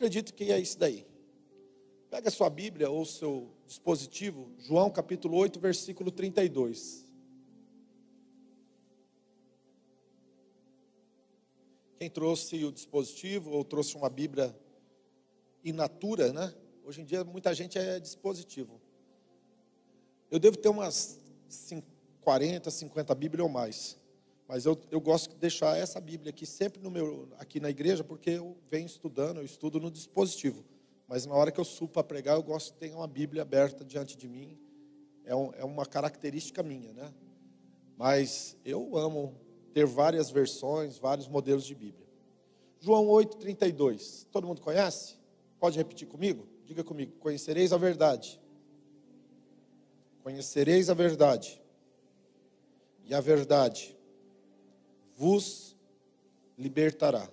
acredito que é isso daí. Pega a sua Bíblia ou seu dispositivo, João capítulo 8, versículo 32. Quem trouxe o dispositivo ou trouxe uma Bíblia in natura, né? Hoje em dia muita gente é dispositivo. Eu devo ter umas 40, 50 Bíblias ou mais. Mas eu, eu gosto de deixar essa Bíblia aqui sempre no meu, aqui na igreja, porque eu venho estudando, eu estudo no dispositivo. Mas na hora que eu subo para pregar, eu gosto de ter uma Bíblia aberta diante de mim. É, um, é uma característica minha, né? Mas eu amo ter várias versões, vários modelos de Bíblia. João 8,32. Todo mundo conhece? Pode repetir comigo? Diga comigo. Conhecereis a verdade. Conhecereis a verdade. E a verdade vos libertará.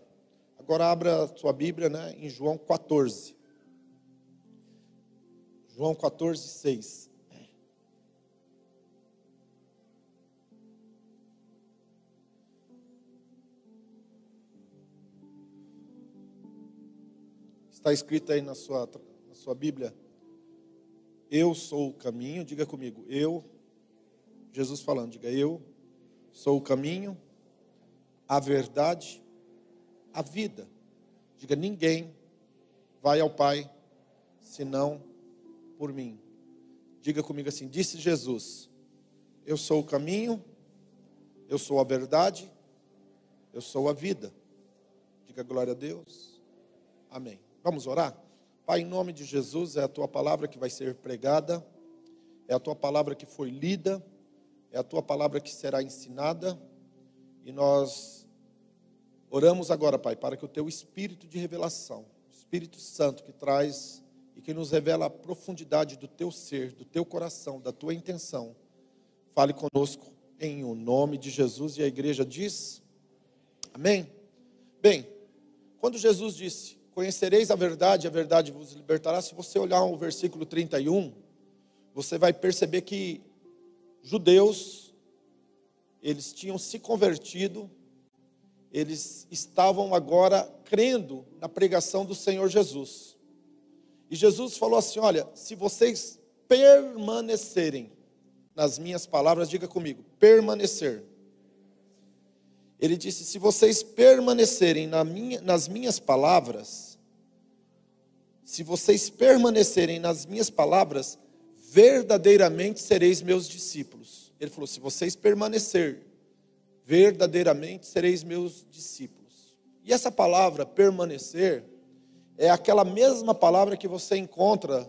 Agora abra sua Bíblia né, em João 14. João 14, 6. Está escrito aí na sua, na sua Bíblia. Eu sou o caminho, diga comigo. Eu, Jesus falando, diga eu sou o caminho, a verdade, a vida. Diga, ninguém vai ao Pai senão por mim. Diga comigo assim: disse Jesus, eu sou o caminho, eu sou a verdade, eu sou a vida. Diga glória a Deus. Amém. Vamos orar? Pai, em nome de Jesus, é a tua palavra que vai ser pregada, é a tua palavra que foi lida, é a tua palavra que será ensinada, e nós oramos agora, Pai, para que o teu espírito de revelação, Espírito Santo que traz e que nos revela a profundidade do teu ser, do teu coração, da tua intenção. Fale conosco em o nome de Jesus e a igreja diz: Amém. Bem, quando Jesus disse: Conhecereis a verdade, a verdade vos libertará. Se você olhar o versículo 31, você vai perceber que judeus eles tinham se convertido, eles estavam agora crendo na pregação do Senhor Jesus. E Jesus falou assim: Olha, se vocês permanecerem nas minhas palavras, diga comigo, permanecer. Ele disse: Se vocês permanecerem na minha, nas minhas palavras, se vocês permanecerem nas minhas palavras, verdadeiramente sereis meus discípulos. Ele falou: Se vocês permanecer, verdadeiramente sereis meus discípulos. E essa palavra permanecer é aquela mesma palavra que você encontra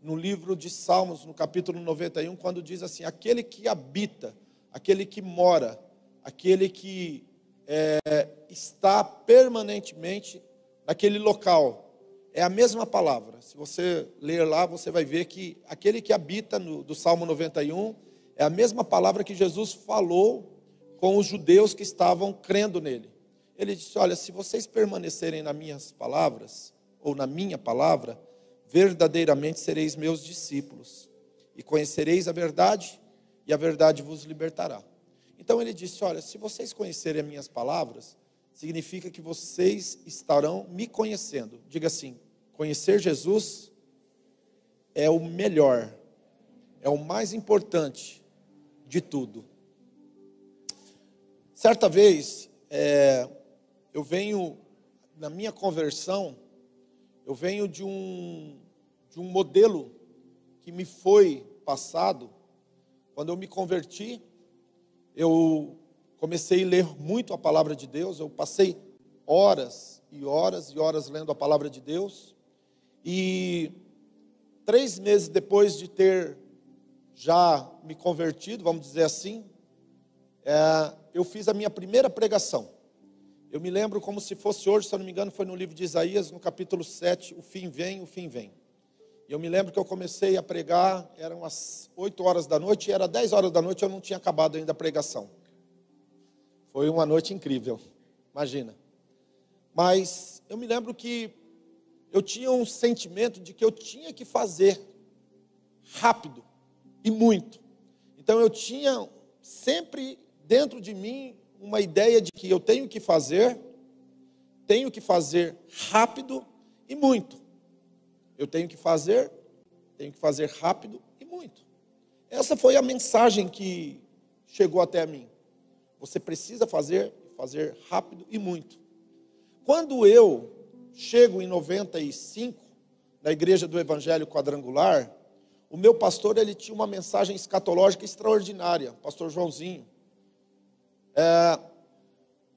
no livro de Salmos, no capítulo 91, quando diz assim: aquele que habita, aquele que mora, aquele que é, está permanentemente naquele local. É a mesma palavra. Se você ler lá, você vai ver que aquele que habita no, do Salmo 91 é a mesma palavra que Jesus falou com os judeus que estavam crendo nele. Ele disse: Olha, se vocês permanecerem nas minhas palavras, ou na minha palavra, verdadeiramente sereis meus discípulos, e conhecereis a verdade, e a verdade vos libertará. Então ele disse: Olha, se vocês conhecerem as minhas palavras, significa que vocês estarão me conhecendo. Diga assim: conhecer Jesus é o melhor, é o mais importante de tudo. Certa vez, é, eu venho na minha conversão, eu venho de um, de um modelo que me foi passado. Quando eu me converti, eu comecei a ler muito a palavra de Deus, eu passei horas e horas e horas lendo a palavra de Deus. E três meses depois de ter já me convertido, vamos dizer assim, é, eu fiz a minha primeira pregação. Eu me lembro como se fosse hoje, se eu não me engano, foi no livro de Isaías, no capítulo 7, o fim vem, o fim vem. E eu me lembro que eu comecei a pregar, eram as 8 horas da noite, e era 10 horas da noite, eu não tinha acabado ainda a pregação. Foi uma noite incrível, imagina. Mas eu me lembro que eu tinha um sentimento de que eu tinha que fazer rápido e muito. Então eu tinha sempre dentro de mim uma ideia de que eu tenho que fazer, tenho que fazer rápido e muito. Eu tenho que fazer, tenho que fazer rápido e muito. Essa foi a mensagem que chegou até mim. Você precisa fazer, fazer rápido e muito. Quando eu chego em 95 na igreja do Evangelho Quadrangular, o meu pastor ele tinha uma mensagem escatológica extraordinária, pastor Joãozinho. É,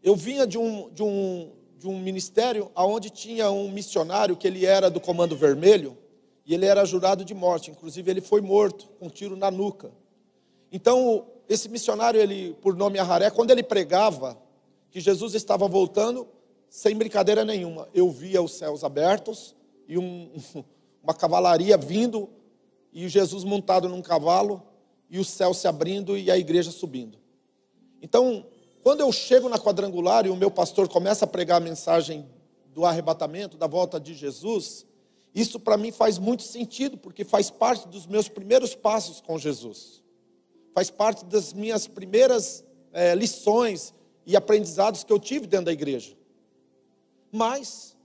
eu vinha de um, de, um, de um ministério onde tinha um missionário que ele era do Comando Vermelho e ele era jurado de morte. Inclusive ele foi morto com um tiro na nuca. Então esse missionário, ele por nome Aharé, quando ele pregava que Jesus estava voltando, sem brincadeira nenhuma, eu via os céus abertos e um, uma cavalaria vindo e Jesus montado num cavalo e o céu se abrindo e a igreja subindo. Então, quando eu chego na quadrangular e o meu pastor começa a pregar a mensagem do arrebatamento, da volta de Jesus, isso para mim faz muito sentido, porque faz parte dos meus primeiros passos com Jesus, faz parte das minhas primeiras é, lições e aprendizados que eu tive dentro da igreja. Mas,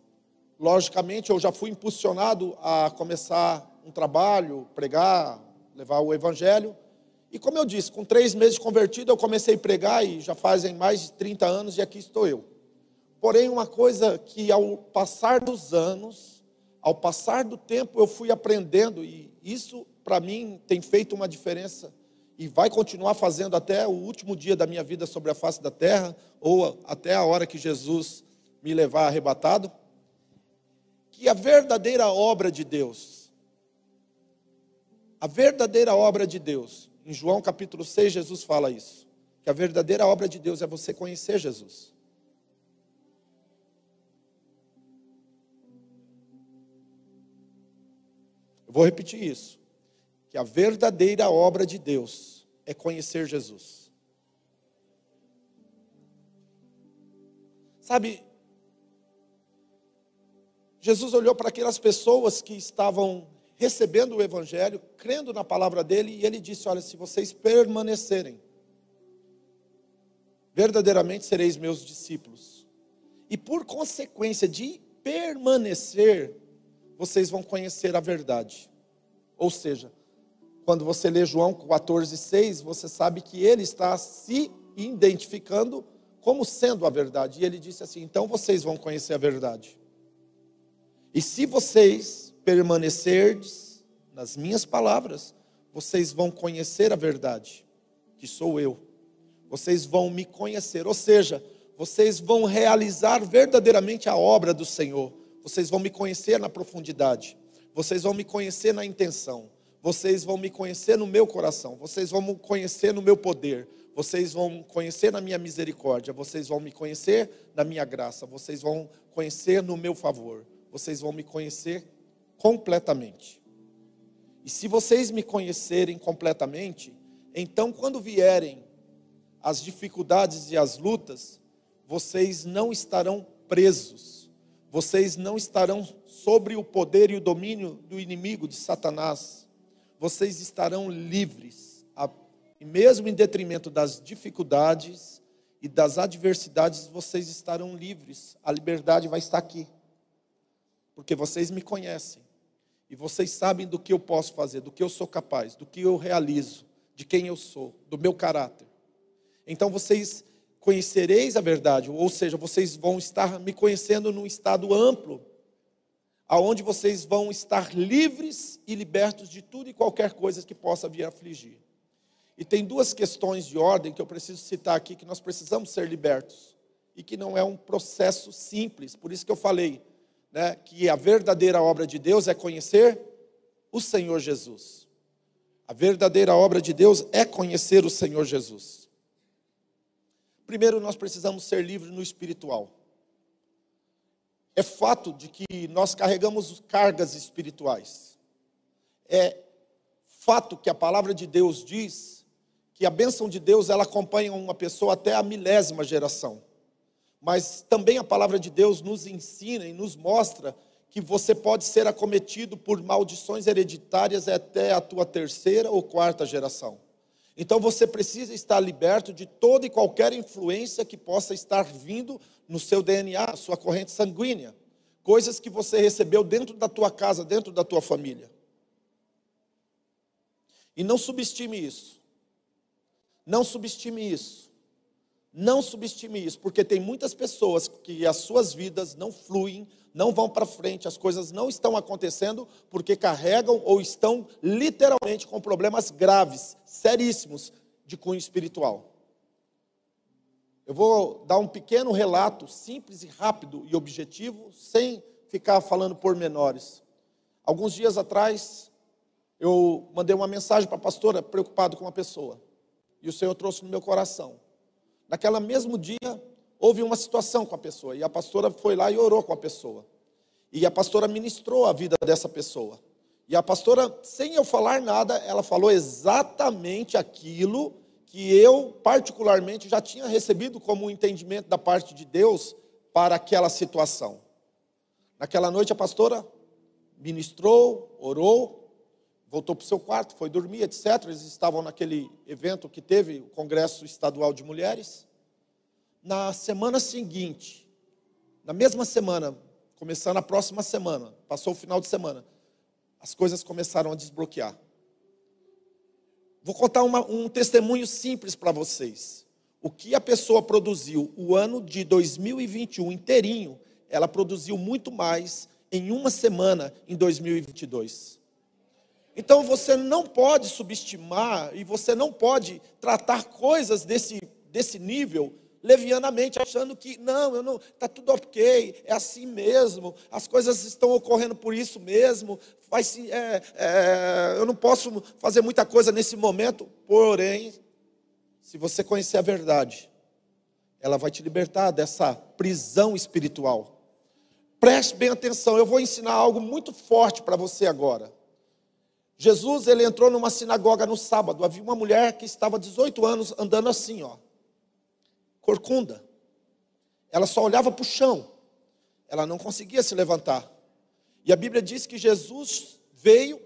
logicamente, eu já fui impulsionado a começar um trabalho, pregar, levar o evangelho. E como eu disse, com três meses convertido, eu comecei a pregar e já fazem mais de 30 anos e aqui estou eu. Porém, uma coisa que ao passar dos anos, ao passar do tempo, eu fui aprendendo, e isso para mim tem feito uma diferença e vai continuar fazendo até o último dia da minha vida sobre a face da terra, ou até a hora que Jesus me levar arrebatado, que a verdadeira obra de Deus, a verdadeira obra de Deus, em João capítulo 6, Jesus fala isso, que a verdadeira obra de Deus é você conhecer Jesus. Eu vou repetir isso, que a verdadeira obra de Deus é conhecer Jesus. Sabe, Jesus olhou para aquelas pessoas que estavam recebendo o Evangelho, crendo na palavra dele, e ele disse: Olha, se vocês permanecerem, verdadeiramente sereis meus discípulos. E por consequência de permanecer, vocês vão conhecer a verdade. Ou seja, quando você lê João 14,6, você sabe que ele está se identificando como sendo a verdade. E ele disse assim: então vocês vão conhecer a verdade. E se vocês permanecerdes nas minhas palavras, vocês vão conhecer a verdade, que sou eu. Vocês vão me conhecer, ou seja, vocês vão realizar verdadeiramente a obra do Senhor. Vocês vão me conhecer na profundidade. Vocês vão me conhecer na intenção. Vocês vão me conhecer no meu coração. Vocês vão me conhecer no meu poder. Vocês vão conhecer na minha misericórdia. Vocês vão me conhecer na minha graça. Vocês vão conhecer no meu favor vocês vão me conhecer completamente. E se vocês me conhecerem completamente, então quando vierem as dificuldades e as lutas, vocês não estarão presos, vocês não estarão sobre o poder e o domínio do inimigo, de Satanás, vocês estarão livres, e mesmo em detrimento das dificuldades e das adversidades, vocês estarão livres, a liberdade vai estar aqui porque vocês me conhecem e vocês sabem do que eu posso fazer, do que eu sou capaz, do que eu realizo, de quem eu sou, do meu caráter. Então vocês conhecereis a verdade, ou seja, vocês vão estar me conhecendo num estado amplo, aonde vocês vão estar livres e libertos de tudo e qualquer coisa que possa vir afligir. E tem duas questões de ordem que eu preciso citar aqui que nós precisamos ser libertos e que não é um processo simples. Por isso que eu falei, né, que a verdadeira obra de Deus é conhecer o Senhor Jesus. A verdadeira obra de Deus é conhecer o Senhor Jesus. Primeiro, nós precisamos ser livres no espiritual. É fato de que nós carregamos cargas espirituais. É fato que a palavra de Deus diz que a bênção de Deus ela acompanha uma pessoa até a milésima geração mas também a palavra de Deus nos ensina e nos mostra que você pode ser acometido por maldições hereditárias até a tua terceira ou quarta geração. Então você precisa estar liberto de toda e qualquer influência que possa estar vindo no seu DNA, sua corrente sanguínea. coisas que você recebeu dentro da tua casa, dentro da tua família. E não subestime isso. Não subestime isso. Não subestime isso, porque tem muitas pessoas que as suas vidas não fluem, não vão para frente, as coisas não estão acontecendo porque carregam ou estão literalmente com problemas graves, seríssimos de cunho espiritual. Eu vou dar um pequeno relato simples e rápido e objetivo, sem ficar falando pormenores. Alguns dias atrás, eu mandei uma mensagem para a pastora preocupado com uma pessoa. E o Senhor trouxe no meu coração. Naquela mesmo dia, houve uma situação com a pessoa. E a pastora foi lá e orou com a pessoa. E a pastora ministrou a vida dessa pessoa. E a pastora, sem eu falar nada, ela falou exatamente aquilo que eu, particularmente, já tinha recebido como um entendimento da parte de Deus para aquela situação. Naquela noite, a pastora ministrou, orou, voltou para o seu quarto, foi dormir, etc. Eles estavam naquele evento que teve o Congresso Estadual de Mulheres. Na semana seguinte, na mesma semana, começando a próxima semana, passou o final de semana, as coisas começaram a desbloquear. Vou contar uma, um testemunho simples para vocês. O que a pessoa produziu o ano de 2021 inteirinho, ela produziu muito mais em uma semana em 2022. Então você não pode subestimar e você não pode tratar coisas desse, desse nível levianamente, achando que não, eu não, está tudo ok, é assim mesmo, as coisas estão ocorrendo por isso mesmo, é, é, eu não posso fazer muita coisa nesse momento, porém, se você conhecer a verdade, ela vai te libertar dessa prisão espiritual. Preste bem atenção, eu vou ensinar algo muito forte para você agora. Jesus, ele entrou numa sinagoga no sábado. Havia uma mulher que estava 18 anos andando assim, ó. Corcunda. Ela só olhava para o chão. Ela não conseguia se levantar. E a Bíblia diz que Jesus veio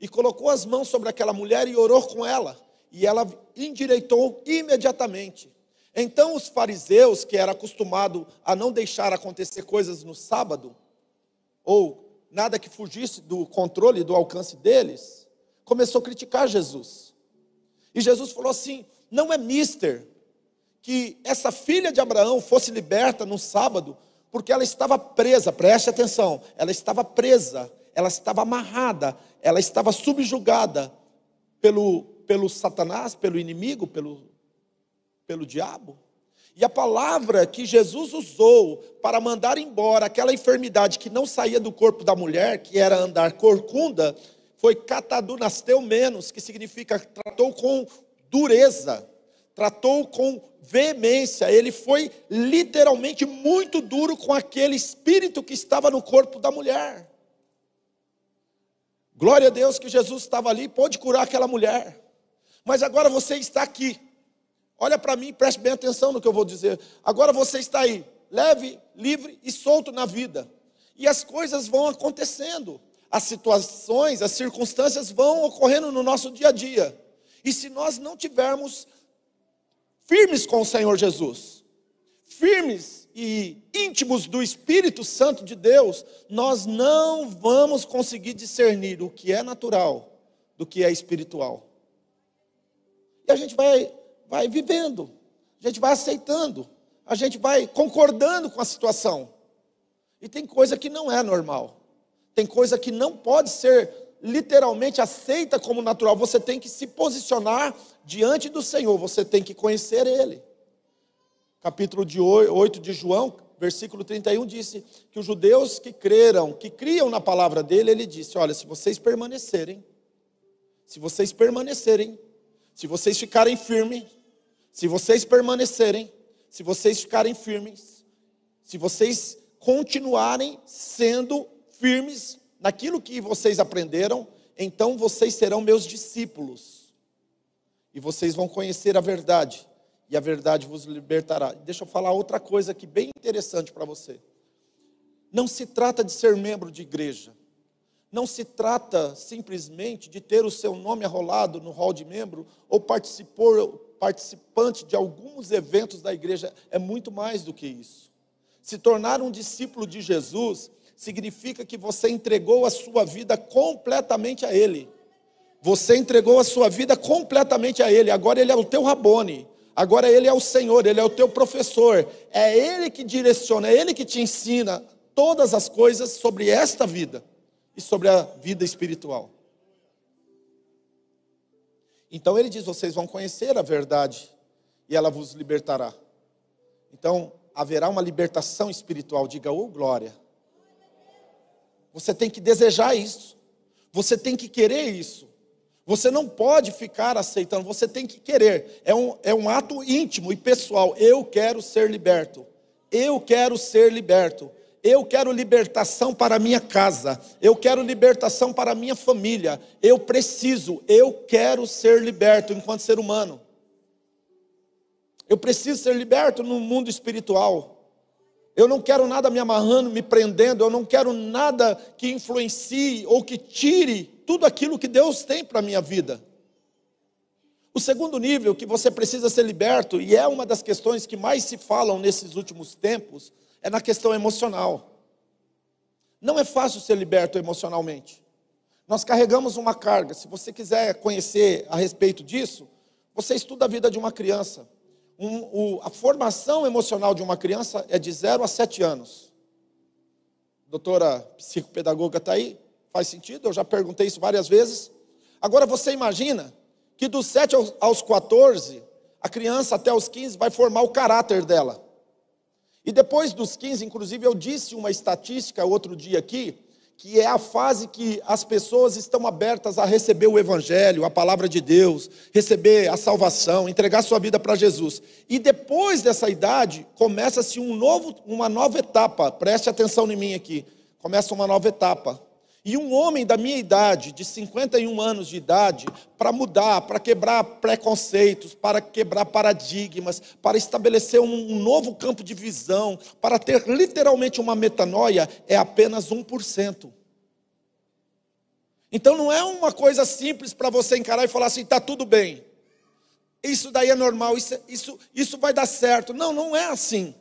e colocou as mãos sobre aquela mulher e orou com ela. E ela endireitou imediatamente. Então os fariseus, que eram acostumados a não deixar acontecer coisas no sábado, ou nada que fugisse do controle, do alcance deles, começou a criticar Jesus. E Jesus falou assim: não é mister que essa filha de Abraão fosse liberta no sábado, porque ela estava presa, preste atenção, ela estava presa, ela estava amarrada, ela estava subjugada pelo, pelo Satanás, pelo inimigo, pelo, pelo diabo. E a palavra que Jesus usou para mandar embora aquela enfermidade que não saía do corpo da mulher, que era andar corcunda, foi catadunasteu menos, que significa tratou com dureza, tratou com veemência, ele foi literalmente muito duro com aquele espírito que estava no corpo da mulher. Glória a Deus que Jesus estava ali, pôde curar aquela mulher. Mas agora você está aqui. Olha para mim, preste bem atenção no que eu vou dizer. Agora você está aí, leve, livre e solto na vida. E as coisas vão acontecendo. As situações, as circunstâncias vão ocorrendo no nosso dia a dia. E se nós não tivermos firmes com o Senhor Jesus, firmes e íntimos do Espírito Santo de Deus, nós não vamos conseguir discernir o que é natural do que é espiritual. E a gente vai vai vivendo, a gente vai aceitando, a gente vai concordando com a situação. E tem coisa que não é normal, tem coisa que não pode ser literalmente aceita como natural. Você tem que se posicionar diante do Senhor, você tem que conhecer Ele. Capítulo de 8 de João, versículo 31 disse que os judeus que creram, que criam na palavra dele, ele disse: Olha, se vocês permanecerem, se vocês permanecerem, se vocês ficarem firmes, se vocês permanecerem, se vocês ficarem firmes, se vocês continuarem sendo firmes naquilo que vocês aprenderam, então vocês serão meus discípulos. E vocês vão conhecer a verdade, e a verdade vos libertará. Deixa eu falar outra coisa aqui bem interessante para você. Não se trata de ser membro de igreja. Não se trata simplesmente de ter o seu nome arrolado no hall de membro ou participar, participante de alguns eventos da igreja, é muito mais do que isso. Se tornar um discípulo de Jesus significa que você entregou a sua vida completamente a Ele. Você entregou a sua vida completamente a Ele. Agora Ele é o teu Rabone. Agora Ele é o Senhor, Ele é o teu professor. É Ele que direciona, é Ele que te ensina todas as coisas sobre esta vida e sobre a vida espiritual. Então Ele diz: vocês vão conhecer a verdade e ela vos libertará. Então haverá uma libertação espiritual. Diga, ô oh, glória. Você tem que desejar isso. Você tem que querer isso. Você não pode ficar aceitando, você tem que querer. É um, é um ato íntimo e pessoal. Eu quero ser liberto. Eu quero ser liberto. Eu quero libertação para minha casa. Eu quero libertação para minha família. Eu preciso, eu quero ser liberto enquanto ser humano. Eu preciso ser liberto no mundo espiritual. Eu não quero nada me amarrando, me prendendo, eu não quero nada que influencie ou que tire tudo aquilo que Deus tem para a minha vida. O segundo nível que você precisa ser liberto, e é uma das questões que mais se falam nesses últimos tempos, é na questão emocional. Não é fácil ser liberto emocionalmente. Nós carregamos uma carga. Se você quiser conhecer a respeito disso, você estuda a vida de uma criança um, o, a formação emocional de uma criança é de 0 a 7 anos. Doutora psicopedagoga está aí? Faz sentido? Eu já perguntei isso várias vezes. Agora você imagina que dos 7 aos 14, a criança até os 15 vai formar o caráter dela. E depois dos 15, inclusive eu disse uma estatística outro dia aqui, que é a fase que as pessoas estão abertas a receber o Evangelho, a palavra de Deus, receber a salvação, entregar sua vida para Jesus. E depois dessa idade, começa-se um uma nova etapa, preste atenção em mim aqui, começa uma nova etapa. E um homem da minha idade, de 51 anos de idade, para mudar, para quebrar preconceitos, para quebrar paradigmas, para estabelecer um, novo campo de visão, para ter literalmente uma metanoia, é apenas 1%. Então não é uma coisa simples para você encarar e falar assim, está tudo bem. Isso daí é normal, isso, isso, isso vai dar certo. Não, não é assim.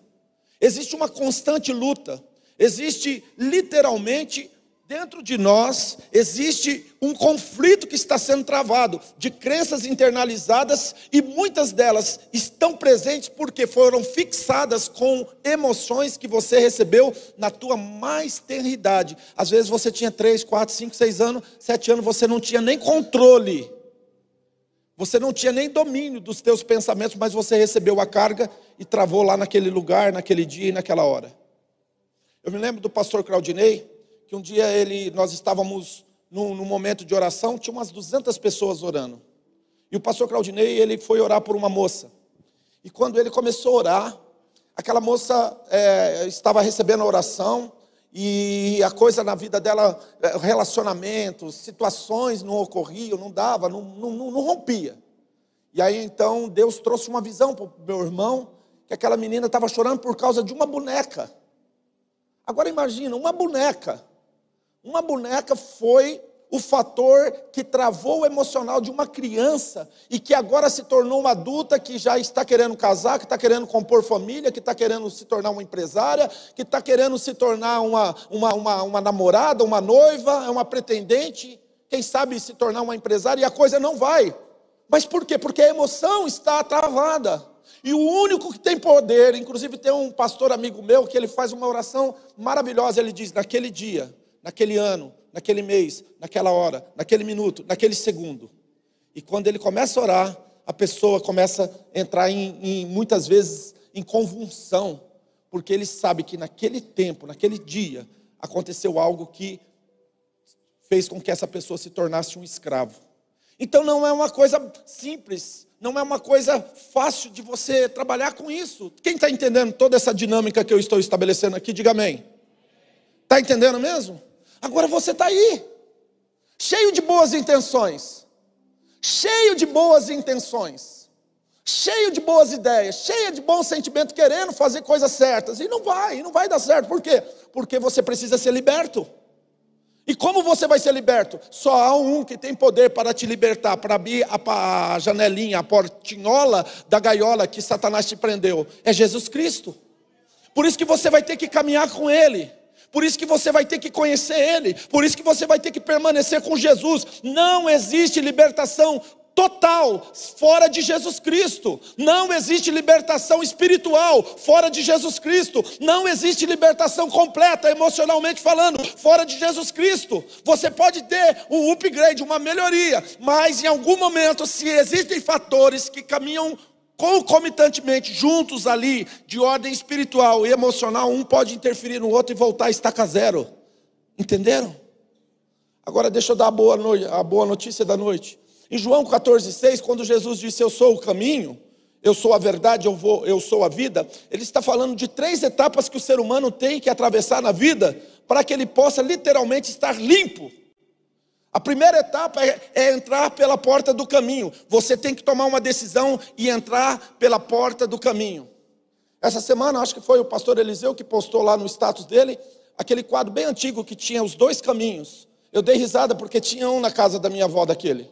Existe uma constante luta. Existe literalmente Dentro de nós existe um conflito que está sendo travado de crenças internalizadas e muitas delas estão presentes porque foram fixadas com emoções que você recebeu na tua mais tenra idade. Às vezes você tinha 3, 4, 5, 6 anos, 7 anos, você não tinha nem controle. Você não tinha nem domínio dos teus pensamentos, mas você recebeu a carga e travou lá naquele lugar, naquele dia e naquela hora. Eu me lembro do pastor Claudinei, que um dia ele, nós estávamos num, num, momento de oração, tinha umas 200 pessoas orando. E o pastor Claudinei, ele foi orar por uma moça. E quando ele começou a orar, aquela moça é, estava recebendo a oração, e a coisa na vida dela, é, relacionamentos, situações não ocorriam, não dava, não, não, não rompia. E aí então Deus trouxe uma visão para o meu irmão, que aquela menina estava chorando por causa de uma boneca. Agora imagina, uma boneca. Uma boneca foi o fator que travou o emocional de uma criança e que agora se tornou uma adulta que já está querendo casar, que está querendo compor família, que está querendo se tornar uma empresária, que está querendo se tornar uma, uma, uma, uma namorada, uma noiva, uma pretendente, quem sabe se tornar uma empresária e a coisa não vai. Mas por quê? Porque a emoção está travada. E o único que tem poder, inclusive tem um pastor amigo meu que ele faz uma oração maravilhosa, ele diz: naquele dia naquele ano, naquele mês, naquela hora, naquele minuto, naquele segundo. E quando ele começa a orar, a pessoa começa a entrar em, em muitas vezes em convulsão, porque ele sabe que naquele tempo, naquele dia, aconteceu algo que fez com que essa pessoa se tornasse um escravo. Então não é uma coisa simples, não é uma coisa fácil de você trabalhar com isso. Quem está entendendo toda essa dinâmica que eu estou estabelecendo aqui, diga amém. Está entendendo mesmo? Agora você está aí, cheio de boas intenções, cheio de boas intenções, cheio de boas ideias, cheio de bom sentimento, querendo fazer coisas certas, e não vai, não vai dar certo, por quê? Porque você precisa ser liberto. E como você vai ser liberto? Só há um que tem poder para te libertar, para abrir a janelinha, a portinhola da gaiola que Satanás te prendeu. É Jesus Cristo. Por isso que você vai ter que caminhar com Ele. Por isso que você vai ter que conhecer Ele, por isso que você vai ter que permanecer com Jesus. Não existe libertação total fora de Jesus Cristo. Não existe libertação espiritual fora de Jesus Cristo. Não existe libertação completa, emocionalmente falando, fora de Jesus Cristo. Você pode ter um upgrade, uma melhoria, mas em algum momento, se existem fatores que caminham concomitantemente, juntos ali, de ordem espiritual e emocional, um pode interferir no outro e voltar a estaca zero. Entenderam? Agora deixa eu dar a boa, a boa notícia da noite. Em João 14,6, quando Jesus disse: Eu sou o caminho, eu sou a verdade, eu, vou, eu sou a vida, ele está falando de três etapas que o ser humano tem que atravessar na vida para que ele possa literalmente estar limpo. A primeira etapa é, é, entrar pela porta do caminho. Você tem que tomar uma decisão e entrar pela porta do caminho. Essa semana, acho que foi o pastor Eliseu que postou lá no status dele aquele quadro bem antigo que tinha os dois caminhos. Eu dei risada porque tinha um na casa da minha avó daquele.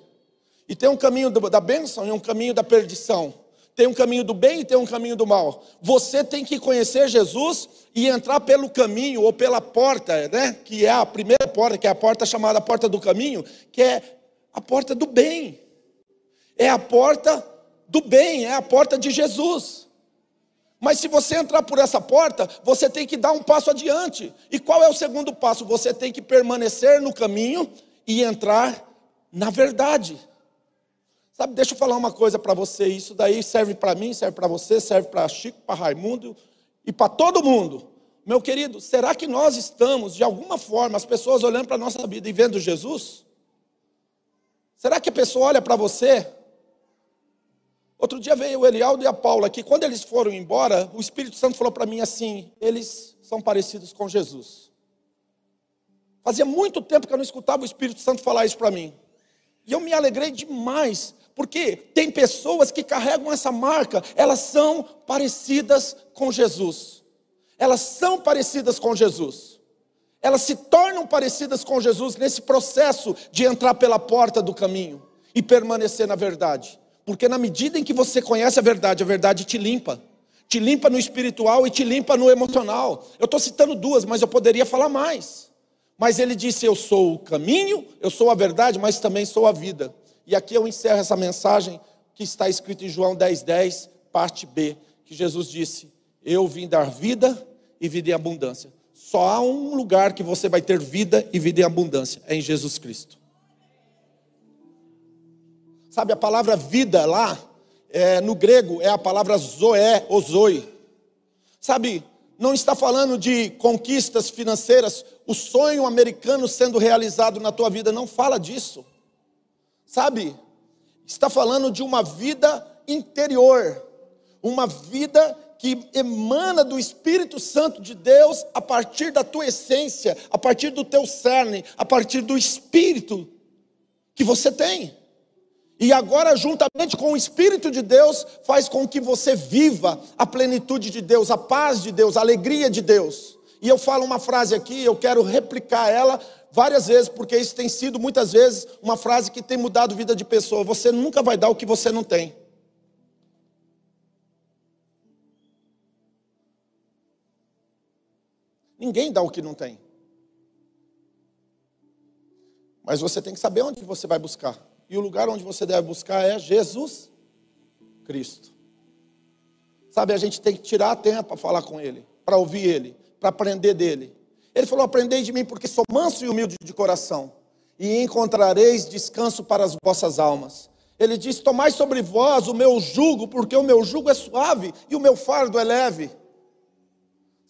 E tem um caminho da bênção e um caminho da perdição. Tem um caminho do bem e tem um caminho do mal. Você tem que conhecer Jesus e entrar pelo caminho ou pela porta, né? Que é a primeira porta, que é a porta chamada porta do caminho, que é a porta do bem. É a porta do bem, é a porta de Jesus. Mas se você entrar por essa porta, você tem que dar um passo adiante. E qual é o segundo passo? Você tem que permanecer no caminho e entrar na verdade. Sabe, deixa eu falar uma coisa para você. Isso daí serve para mim, serve para você, serve para Chico, para Raimundo e para todo mundo. Meu querido, será que nós estamos, de alguma forma, as pessoas olhando para a nossa vida e vendo Jesus? Será que a pessoa olha para você? Outro dia veio o Elialdo e a Paula aqui. Quando eles foram embora, o Espírito Santo falou para mim assim: eles são parecidos com Jesus. Fazia muito tempo que eu não escutava o Espírito Santo falar isso para mim. E eu me alegrei demais, porque tem pessoas que carregam essa marca, elas são parecidas com Jesus. Elas são parecidas com Jesus. Elas se tornam parecidas com Jesus nesse processo de entrar pela porta do caminho e permanecer na verdade. Porque na medida em que você conhece a verdade, a verdade te limpa. Te limpa no espiritual e te limpa no emocional. Eu estou citando duas, mas eu poderia falar mais. Mas ele disse: Eu sou o caminho, eu sou a verdade, mas também sou a vida. E aqui eu encerro essa mensagem que está escrita em João 10, 10, parte B, que Jesus disse: Eu vim dar vida e vida em abundância. Só há um lugar que você vai ter vida e vida em abundância, é em Jesus Cristo. Sabe, a palavra vida lá, é, no grego, é a palavra zoé ou zoe. Sabe, não está falando de conquistas financeiras, o sonho americano sendo realizado na tua vida, não fala disso. Sabe? Está falando de uma vida interior, uma vida que emana do Espírito Santo de Deus a partir da tua essência, a partir do teu cerne, a partir do espírito que você tem. E agora, juntamente com o Espírito de Deus, faz com que você viva a plenitude de Deus, a paz de Deus, a alegria de Deus. E eu falo uma frase aqui, eu quero replicar ela várias vezes, porque isso tem sido muitas vezes uma frase que tem mudado a vida de pessoa. Você nunca vai dar o que você não tem. Ninguém dá o que não tem. Mas você tem que saber onde você vai buscar. E o lugar onde você deve buscar é Jesus Cristo. Sabe, a gente tem que tirar tempo para falar com Ele, para ouvir Ele, para aprender dele. Ele falou: Aprendei de mim, porque sou manso e humilde de coração, e encontrareis descanso para as vossas almas. Ele diz: Tomai sobre vós o meu jugo, porque o meu jugo é suave e o meu fardo é leve.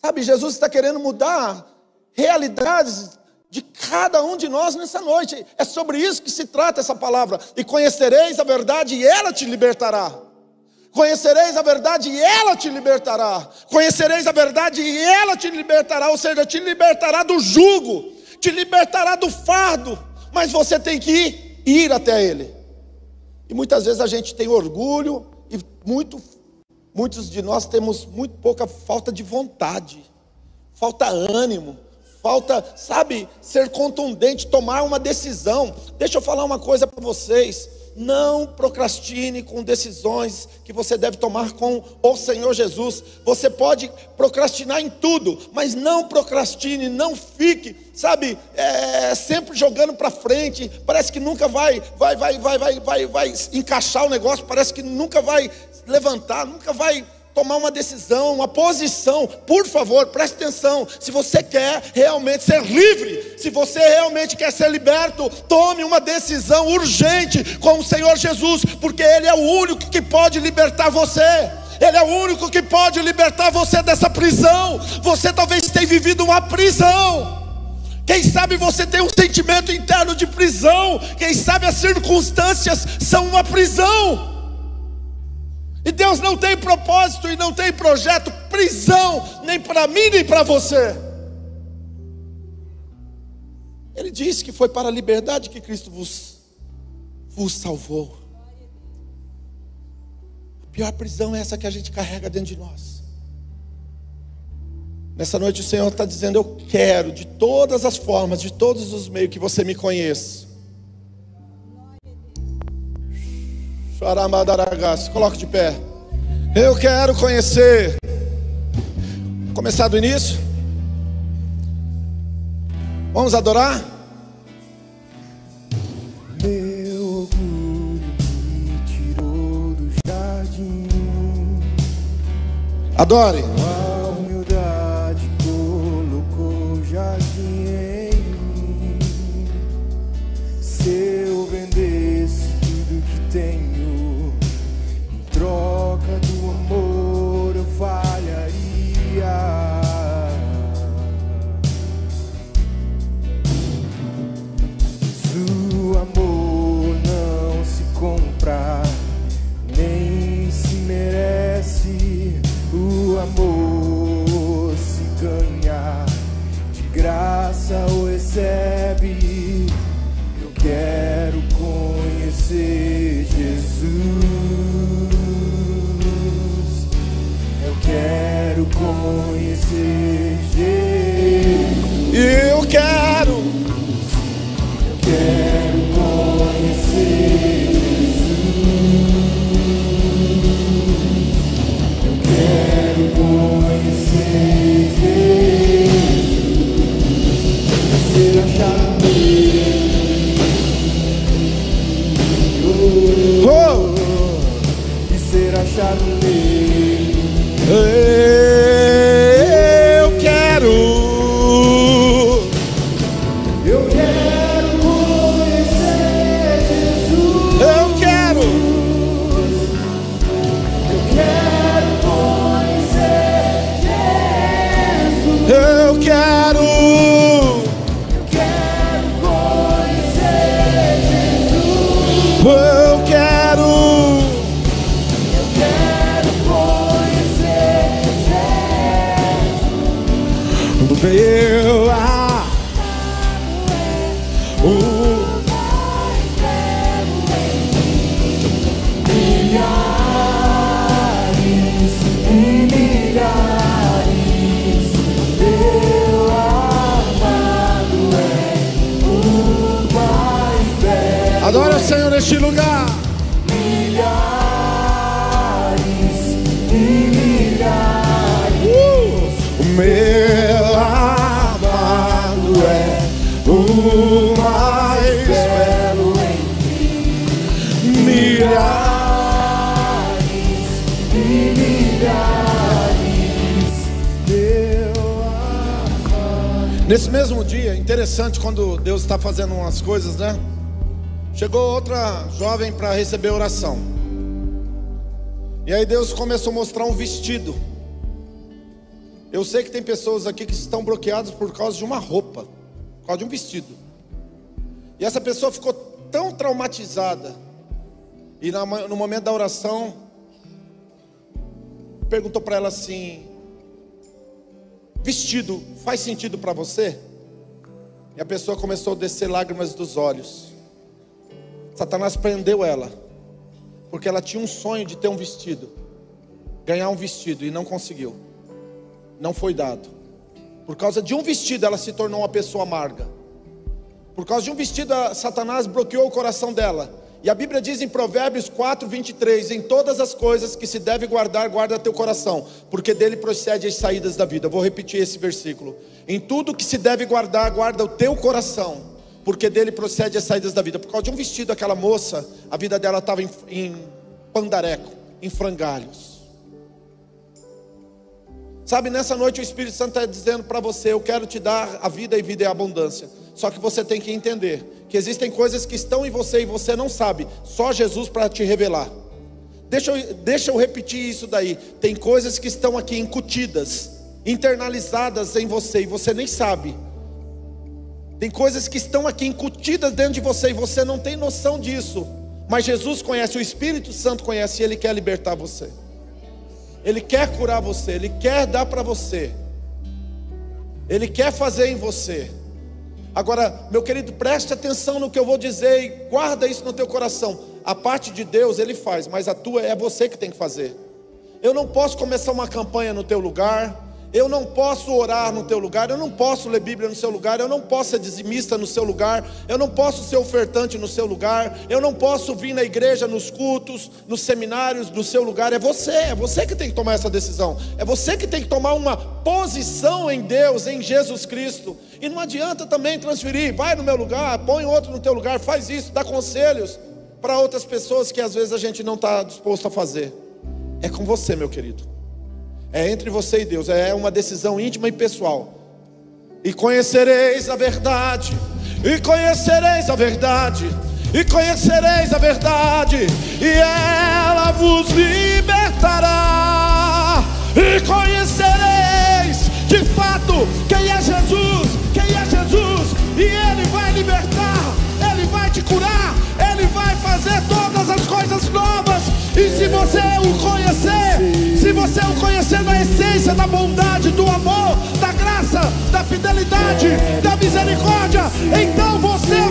Sabe, Jesus está querendo mudar realidades de cada um de nós nessa noite. É sobre isso que se trata essa palavra. E conhecereis a verdade e ela te libertará. Conhecereis a verdade e ela te libertará. Conhecereis a verdade e ela te libertará, ou seja, te libertará do jugo, te libertará do fardo, mas você tem que ir, ir até ele. E muitas vezes a gente tem orgulho e muito muitos de nós temos muito pouca falta de vontade, falta ânimo, falta, sabe, ser contundente, tomar uma decisão. Deixa eu falar uma coisa para vocês. Não procrastine com decisões que você deve tomar com o Senhor Jesus. Você pode procrastinar em tudo, mas não procrastine, não fique, sabe, é, sempre jogando para frente. Parece que nunca vai, vai, vai, vai, vai, vai, vai encaixar o negócio. Parece que nunca vai levantar, nunca vai tomar uma decisão, uma posição, por favor, preste atenção. Se você quer realmente ser livre, se você realmente quer ser liberto, tome uma decisão urgente com o Senhor Jesus, porque Ele é o único que pode libertar você. Ele é o único que pode libertar você dessa prisão. Você talvez tenha vivido uma prisão. Quem sabe você tem um sentimento interno de prisão. Quem sabe as circunstâncias são uma prisão. E Deus não tem propósito e não tem projeto, prisão, nem para mim nem para você. Ele disse que foi para a liberdade que Cristo vos, vos salvou. A pior prisão é essa que a gente carrega dentro de nós. Nessa noite o Senhor está dizendo: Eu quero de todas as formas, de todos os meios que você me conheça. Coloque de pé. Eu quero conhecer. Começar do início. Vamos adorar? Meu orgulho me tirou do jardim. Adore. Fazendo umas coisas, né? Chegou outra jovem para receber oração. E aí Deus começou a mostrar um vestido. Eu sei que tem pessoas aqui que estão bloqueadas por causa de uma roupa, por causa de um vestido. E essa pessoa ficou tão traumatizada. E no momento da oração, perguntou para ela assim: Vestido faz sentido para você? E a pessoa começou a descer lágrimas dos olhos. Satanás prendeu ela, porque ela tinha um sonho de ter um vestido, ganhar um vestido e não conseguiu, não foi dado. Por causa de um vestido, ela se tornou uma pessoa amarga. Por causa de um vestido, Satanás bloqueou o coração dela. E a Bíblia diz em Provérbios 4, 23: Em todas as coisas que se deve guardar, guarda teu coração, porque dele procede as saídas da vida. Vou repetir esse versículo. Em tudo que se deve guardar, guarda o teu coração, porque dele procede as saídas da vida. Por causa de um vestido, aquela moça, a vida dela estava em, em pandareco, em frangalhos. Sabe, nessa noite o Espírito Santo está dizendo para você: Eu quero te dar a vida e vida e abundância. Só que você tem que entender que existem coisas que estão em você e você não sabe, só Jesus para te revelar. Deixa eu, deixa eu repetir isso daí. Tem coisas que estão aqui incutidas, internalizadas em você e você nem sabe. Tem coisas que estão aqui incutidas dentro de você e você não tem noção disso. Mas Jesus conhece, o Espírito Santo conhece e Ele quer libertar você. Ele quer curar você, Ele quer dar para você. Ele quer fazer em você. Agora, meu querido, preste atenção no que eu vou dizer e guarda isso no teu coração. A parte de Deus ele faz, mas a tua é você que tem que fazer. Eu não posso começar uma campanha no teu lugar. Eu não posso orar no teu lugar, eu não posso ler Bíblia no seu lugar, eu não posso ser dizimista no seu lugar, eu não posso ser ofertante no seu lugar, eu não posso vir na igreja, nos cultos, nos seminários no seu lugar. É você, é você que tem que tomar essa decisão, é você que tem que tomar uma posição em Deus, em Jesus Cristo. E não adianta também transferir, vai no meu lugar, põe outro no teu lugar, faz isso, dá conselhos para outras pessoas que às vezes a gente não está disposto a fazer. É com você, meu querido. É entre você e Deus, é uma decisão íntima e pessoal. E conhecereis a verdade, e conhecereis a verdade, e conhecereis a verdade, e ela vos libertará. E conhecereis de fato quem é Jesus, e Ele vai libertar, Ele vai te curar, Ele vai fazer todas as coisas novas. E se você o conhecer, se você o conhecer na essência da bondade, do amor, da graça, da fidelidade, da misericórdia, então você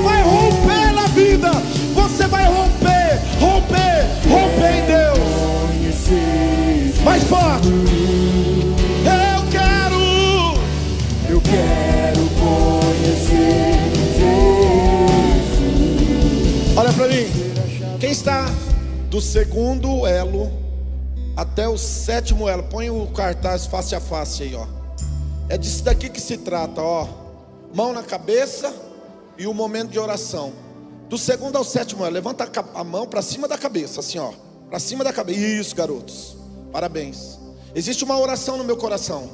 até o sétimo elo, põe o cartaz face a face aí, ó. É disso daqui que se trata, ó. Mão na cabeça e o momento de oração. Do segundo ao sétimo elo, levanta a mão para cima da cabeça, assim, ó. Para cima da cabeça. Isso, garotos. Parabéns. Existe uma oração no meu coração.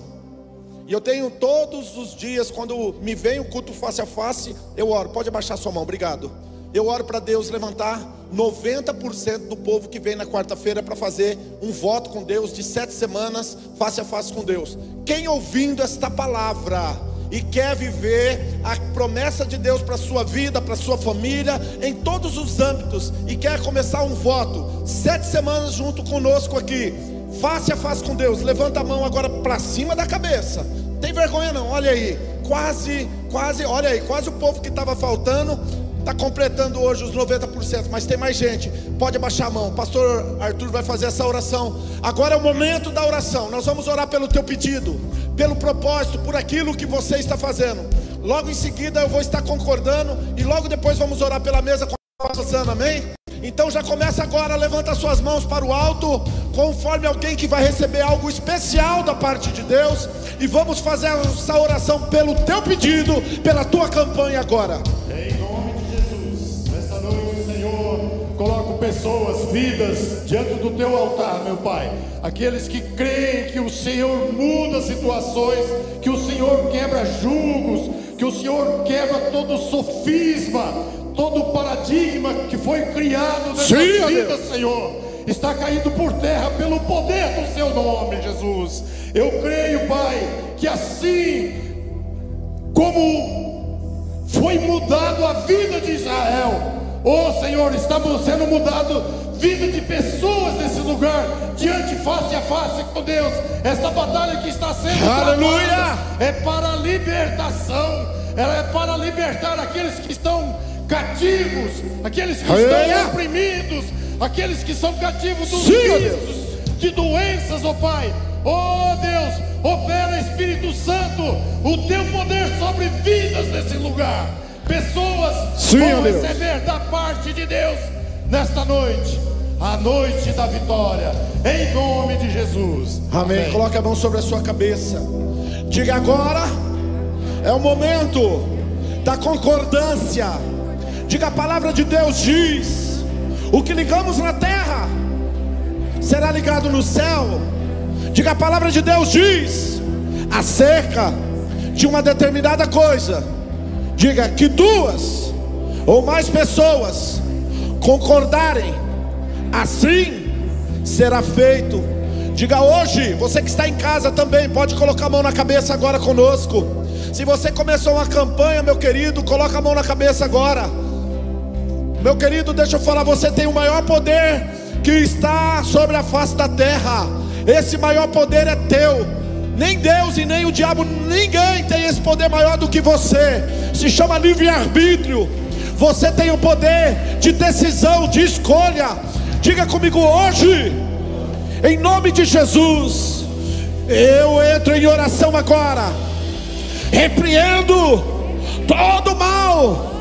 E eu tenho todos os dias, quando me vem o culto face a face, eu oro. Pode abaixar sua mão, obrigado. Eu oro para Deus levantar 90% do povo que vem na quarta-feira para fazer um voto com Deus de sete semanas face a face com Deus. Quem ouvindo esta palavra e quer viver a promessa de Deus para sua vida, para sua família, em todos os âmbitos, e quer começar um voto, sete semanas junto conosco aqui, face a face com Deus, levanta a mão agora para cima da cabeça. Tem vergonha não? Olha aí, quase, quase, olha aí, quase o povo que estava faltando está completando hoje os 90%, mas tem mais gente. Pode abaixar a mão. Pastor Arthur vai fazer essa oração. Agora é o momento da oração. Nós vamos orar pelo teu pedido, pelo propósito, por aquilo que você está fazendo. Logo em seguida eu vou estar concordando e logo depois vamos orar pela mesa com a Ana, amém? Então já começa agora, levanta suas mãos para o alto, conforme alguém que vai receber algo especial da parte de Deus, e vamos fazer essa oração pelo teu pedido, pela tua campanha agora. Em coloco pessoas, vidas diante do teu altar, meu Pai. Aqueles que creem que o Senhor muda situações, que o Senhor quebra julgos, que o Senhor quebra todo sofisma, todo paradigma que foi criado nessa Sim, vida, Deus. Senhor. Está caindo por terra pelo poder do seu nome, Jesus. Eu creio, Pai, que assim como foi mudado a vida de Israel. Oh Senhor, estamos sendo mudado vida de pessoas nesse lugar, diante face a face com Deus. Esta batalha que está sendo Aleluia! é para a libertação, ela é para libertar aqueles que estão cativos, aqueles que Aleluia! estão oprimidos, aqueles que são cativos dos Sim, vícios, de doenças, ó Pai. Oh Deus, opera Espírito Santo, o teu poder sobre vidas nesse lugar. Pessoas Sim, vão receber da parte de Deus nesta noite, a noite da vitória, em nome de Jesus. Amém. Coloque a mão sobre a sua cabeça. Diga agora é o momento da concordância. Diga a palavra de Deus diz: o que ligamos na terra será ligado no céu. Diga a palavra de Deus diz acerca de uma determinada coisa. Diga que duas ou mais pessoas concordarem, assim será feito. Diga hoje, você que está em casa também, pode colocar a mão na cabeça agora conosco. Se você começou uma campanha, meu querido, coloca a mão na cabeça agora. Meu querido, deixa eu falar, você tem o maior poder que está sobre a face da terra. Esse maior poder é teu. Nem Deus e nem o diabo, ninguém tem esse poder maior do que você. Se chama livre-arbítrio. Você tem o poder de decisão, de escolha. Diga comigo hoje, em nome de Jesus. Eu entro em oração agora. Repreendo todo mal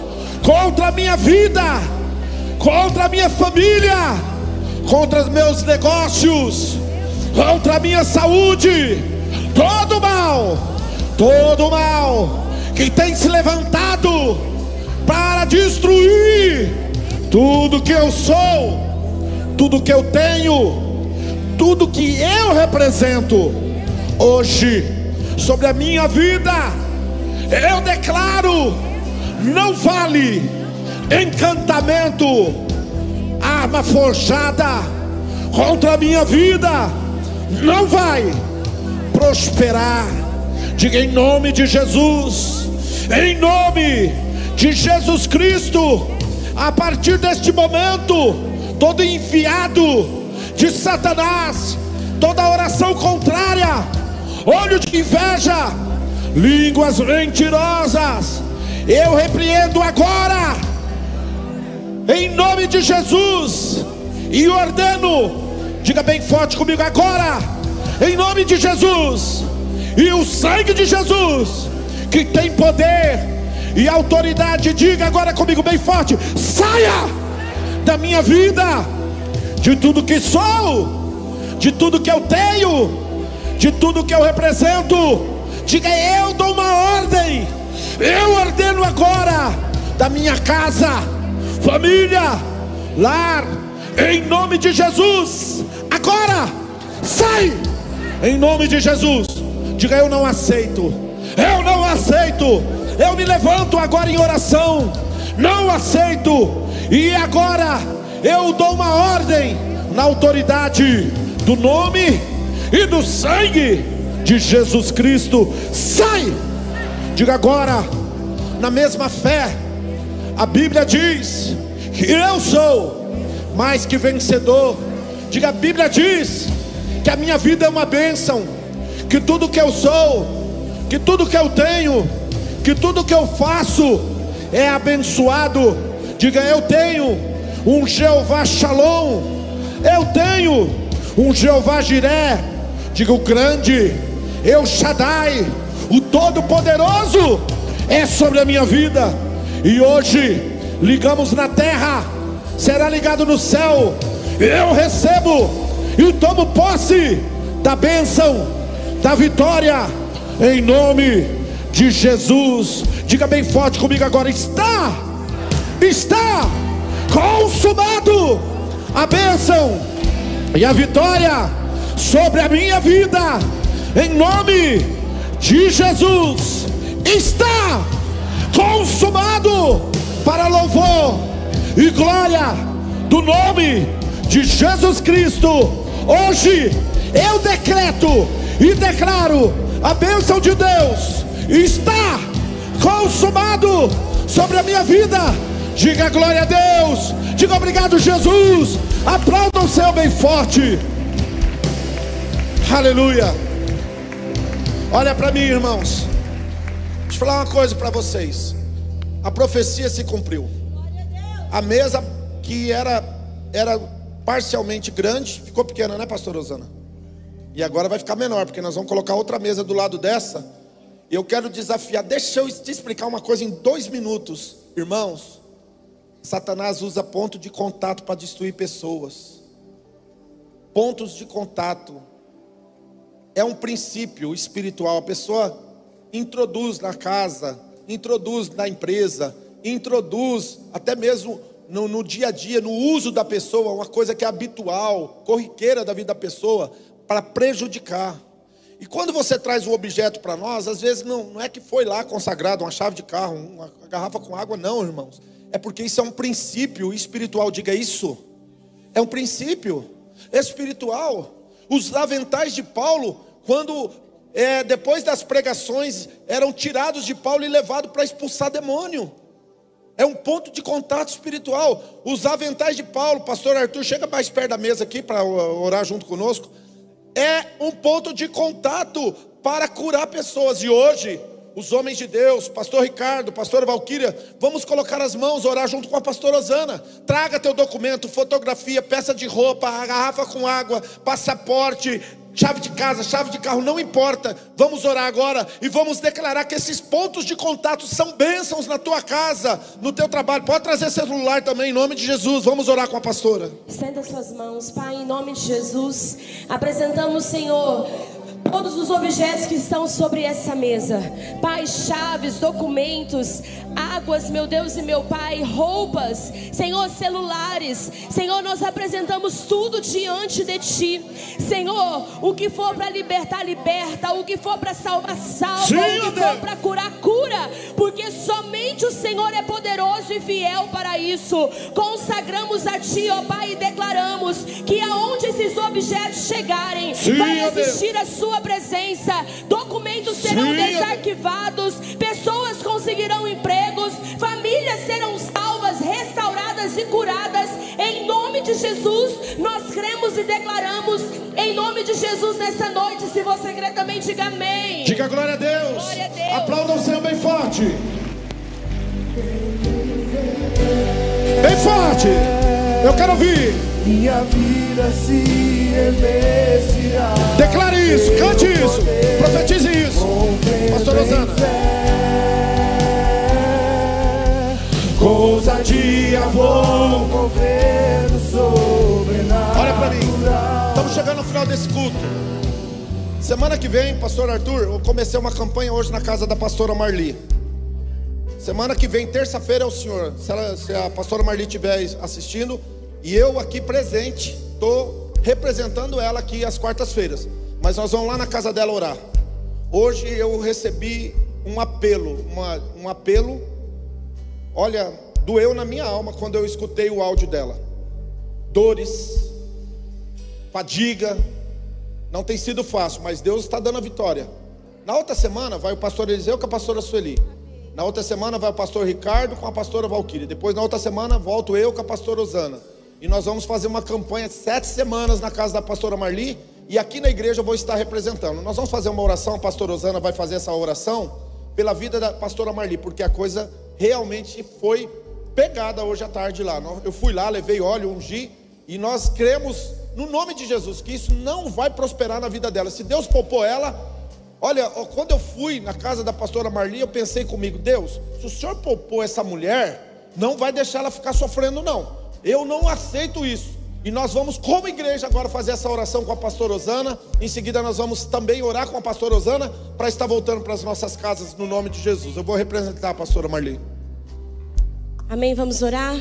contra a minha vida, contra a minha família, contra os meus negócios, contra a minha saúde, todo mal, todo mal que tem se levantado para destruir tudo que eu sou, tudo que eu tenho, tudo que eu represento. Hoje, sobre a minha vida, eu declaro: não vale encantamento, arma forjada contra a minha vida, não vai prosperar. Diga em nome de Jesus, em nome de Jesus Cristo, a partir deste momento, todo enviado de Satanás, toda oração contrária, olho de inveja, línguas mentirosas, eu repreendo agora, em nome de Jesus, e ordeno, diga bem forte comigo agora, em nome de Jesus, e o sangue de Jesus, que tem poder e autoridade, diga agora comigo bem forte: saia da minha vida, de tudo que sou, de tudo que eu tenho, de tudo que eu represento. Diga eu dou uma ordem, eu ordeno agora da minha casa, família, lar, em nome de Jesus. Agora, sai, em nome de Jesus. Diga eu não aceito, eu não aceito. Eu me levanto agora em oração, não aceito. E agora eu dou uma ordem na autoridade do nome e do sangue de Jesus Cristo. Sai! Diga agora, na mesma fé, a Bíblia diz que eu sou mais que vencedor. Diga, a Bíblia diz que a minha vida é uma bênção, que tudo que eu sou, que tudo que eu tenho, que tudo que eu faço é abençoado. Diga, eu tenho um Jeová Shalom, eu tenho um Jeová Jiré, diga o grande, eu Shaddai, o Todo-Poderoso é sobre a minha vida, e hoje ligamos na terra, será ligado no céu, eu recebo e tomo posse da bênção, da vitória, em nome de Jesus. Diga bem forte comigo agora: está, está consumado a bênção e a vitória sobre a minha vida, em nome de Jesus. Está consumado para louvor e glória do nome de Jesus Cristo. Hoje eu decreto e declaro a bênção de Deus está consumado sobre a minha vida. Diga glória a Deus, diga obrigado, Jesus. Aplauda o céu bem forte. Aleluia. Olha para mim, irmãos. Deixa eu falar uma coisa para vocês. A profecia se cumpriu. A mesa que era era parcialmente grande ficou pequena, né, pastor Rosana? E agora vai ficar menor, porque nós vamos colocar outra mesa do lado dessa. Eu quero desafiar, deixa eu te explicar uma coisa em dois minutos, irmãos. Satanás usa ponto de contato para destruir pessoas. Pontos de contato é um princípio espiritual. A pessoa introduz na casa, introduz na empresa, introduz até mesmo no, no, dia a dia, no uso da pessoa, uma coisa que é habitual, corriqueira da vida da pessoa, para prejudicar. E quando você traz um objeto para nós, às vezes não, não é que foi lá consagrado uma chave de carro, uma garrafa com água, não, irmãos. É porque isso é um princípio espiritual, diga isso. É um princípio espiritual. Os aventais de Paulo, quando é, depois das pregações, eram tirados de Paulo e levados para expulsar demônio. É um ponto de contato espiritual. Os aventais de Paulo, pastor Arthur, chega mais perto da mesa aqui para orar junto conosco é um ponto de contato para curar pessoas. E hoje, os homens de Deus, pastor Ricardo, pastor Valquíria, vamos colocar as mãos, orar junto com a pastora Osana. Traga teu documento, fotografia, peça de roupa, garrafa com água, passaporte, chave de casa, chave de carro, não importa. Vamos orar agora e vamos declarar que esses pontos de contato são bênçãos na tua casa, no teu trabalho. Pode trazer celular também, em nome de Jesus. Vamos orar com a pastora. Estenda suas mãos, Pai, em nome de Jesus. Apresentamos, Senhor todos os objetos que estão sobre essa mesa. Pai, chaves, documentos, águas, meu Deus e meu Pai, roupas, Senhor, celulares. Senhor, nós apresentamos tudo diante de Ti. Senhor, o que for para libertar, liberta. O que for para salvar, salva. Sim, o que for para curar, cura. Porque somente o Senhor é poderoso e fiel para isso. Consagramos a Ti, ó Pai, e declaramos que aonde esses objetos chegarem, Sim, vai existir a Sua presença, documentos serão Sim. desarquivados, pessoas conseguirão empregos, famílias serão salvas, restauradas e curadas. Em nome de Jesus, nós cremos e declaramos em nome de Jesus nessa noite. Se você crê também, diga amém. Diga glória a Deus. Glória a Deus. Aplauda o Senhor bem forte. Bem forte. Eu quero ouvir minha vida se revestirá. Declare isso, cante isso, profetize isso. Pastor Rosana. Ousadia vou mover sobrenatural. Olha para mim, estamos chegando no final desse culto. Semana que vem, pastor Arthur, eu comecei uma campanha hoje na casa da pastora Marli. Semana que vem, terça-feira, é o senhor. Se, ela, se a pastora Marli estiver assistindo, e eu aqui presente, estou representando ela aqui às quartas-feiras. Mas nós vamos lá na casa dela orar. Hoje eu recebi um apelo, uma, um apelo. Olha, doeu na minha alma quando eu escutei o áudio dela. Dores, fadiga, não tem sido fácil, mas Deus está dando a vitória. Na outra semana vai o pastor Eliseu com a pastora Sueli. Na outra semana vai o pastor Ricardo com a pastora Valquíria. Depois na outra semana volto eu com a pastora Osana. E nós vamos fazer uma campanha sete semanas na casa da pastora Marli. E aqui na igreja eu vou estar representando. Nós vamos fazer uma oração, a pastora Osana vai fazer essa oração pela vida da pastora Marli, porque a coisa realmente foi pegada hoje à tarde lá. Eu fui lá, levei óleo, ungi, e nós cremos no nome de Jesus que isso não vai prosperar na vida dela. Se Deus poupou ela, olha, quando eu fui na casa da pastora Marli, eu pensei comigo, Deus, se o Senhor poupou essa mulher, não vai deixar ela ficar sofrendo não. Eu não aceito isso. E nós vamos, como igreja, agora fazer essa oração com a pastora Osana. Em seguida, nós vamos também orar com a pastora Osana para estar voltando para as nossas casas no nome de Jesus. Eu vou representar a pastora Marli. Amém. Vamos orar.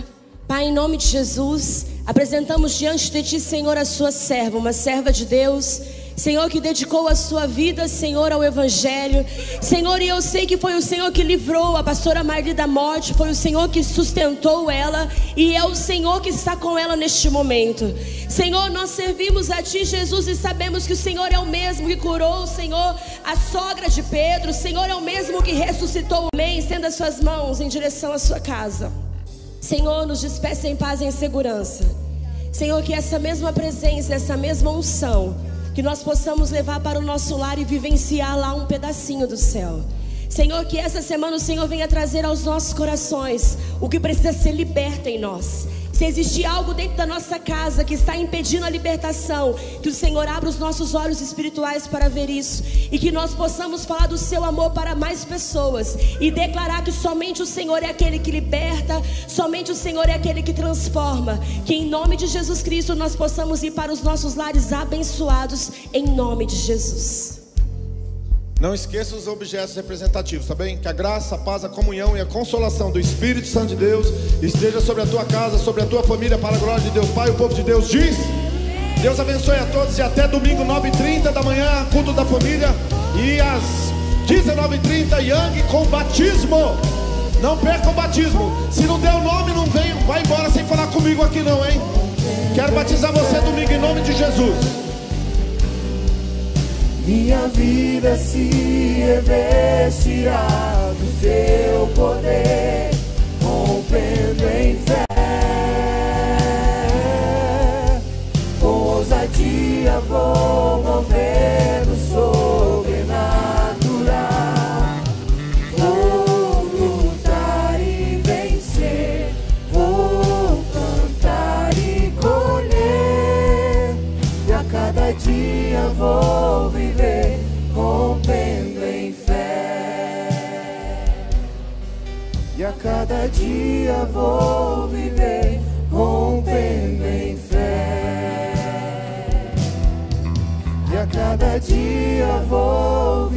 Pai, em nome de Jesus, apresentamos diante de Ti, Senhor, a Sua serva, uma serva de Deus Senhor, que dedicou a sua vida, Senhor, ao Evangelho. Senhor, e eu sei que foi o Senhor que livrou a pastora Marli da morte, foi o Senhor que sustentou ela, e é o Senhor que está com ela neste momento. Senhor, nós servimos a Ti, Jesus, e sabemos que o Senhor é o mesmo que curou, Senhor, a sogra de Pedro, o Senhor é o mesmo que ressuscitou. Amém. Estenda suas mãos em direção à sua casa. Senhor, nos despeça em paz e em segurança. Senhor, que essa mesma presença, essa mesma unção, que nós possamos levar para o nosso lar e vivenciar lá um pedacinho do céu. Senhor, que essa semana o Senhor venha trazer aos nossos corações o que precisa ser liberto em nós. Se existe algo dentro da nossa casa que está impedindo a libertação, que o Senhor abra os nossos olhos espirituais para ver isso e que nós possamos falar do seu amor para mais pessoas e declarar que somente o Senhor é aquele que liberta, somente o Senhor é aquele que transforma. Que em nome de Jesus Cristo nós possamos ir para os nossos lares abençoados em nome de Jesus. Não esqueça os objetos representativos, tá bem? Que a graça, a paz, a comunhão e a consolação do Espírito Santo de Deus esteja sobre a tua casa, sobre a tua família, para a glória de Deus Pai. O povo de Deus diz: Deus abençoe a todos e até domingo, 9h30 da manhã, culto da família. E às 19h30, Yang com batismo. Não perca o batismo. Se não der o nome, não vem, vai embora sem falar comigo aqui, não, hein? Quero batizar você domingo em nome de Jesus. Minha vida se revestirá do seu poder, rompendo em fé. Com ousadia vou dia vou viver rompendo em fé. E a cada dia vou